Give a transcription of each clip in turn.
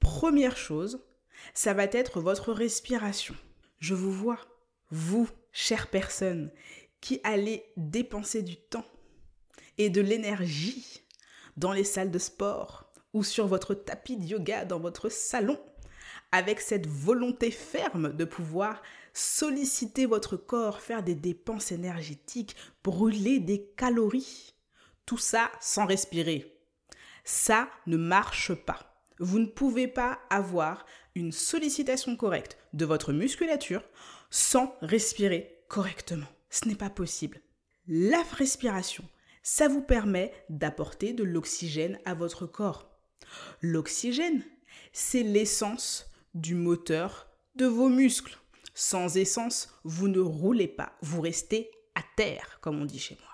Première chose, ça va être votre respiration. Je vous vois, vous, chère personne, qui allez dépenser du temps et de l'énergie dans les salles de sport ou sur votre tapis de yoga dans votre salon, avec cette volonté ferme de pouvoir solliciter votre corps, faire des dépenses énergétiques, brûler des calories. Tout ça sans respirer. Ça ne marche pas. Vous ne pouvez pas avoir une sollicitation correcte de votre musculature sans respirer correctement. Ce n'est pas possible. La respiration, ça vous permet d'apporter de l'oxygène à votre corps. L'oxygène, c'est l'essence du moteur de vos muscles. Sans essence, vous ne roulez pas, vous restez à terre, comme on dit chez moi.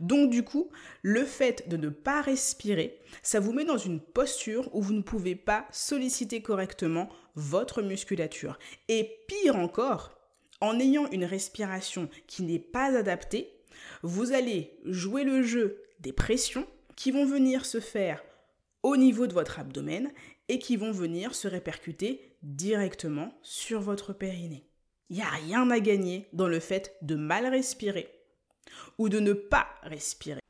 Donc du coup, le fait de ne pas respirer, ça vous met dans une posture où vous ne pouvez pas solliciter correctement votre musculature. Et pire encore, en ayant une respiration qui n'est pas adaptée, vous allez jouer le jeu des pressions qui vont venir se faire au niveau de votre abdomen et qui vont venir se répercuter directement sur votre périnée. Il n'y a rien à gagner dans le fait de mal respirer ou de ne pas respirer.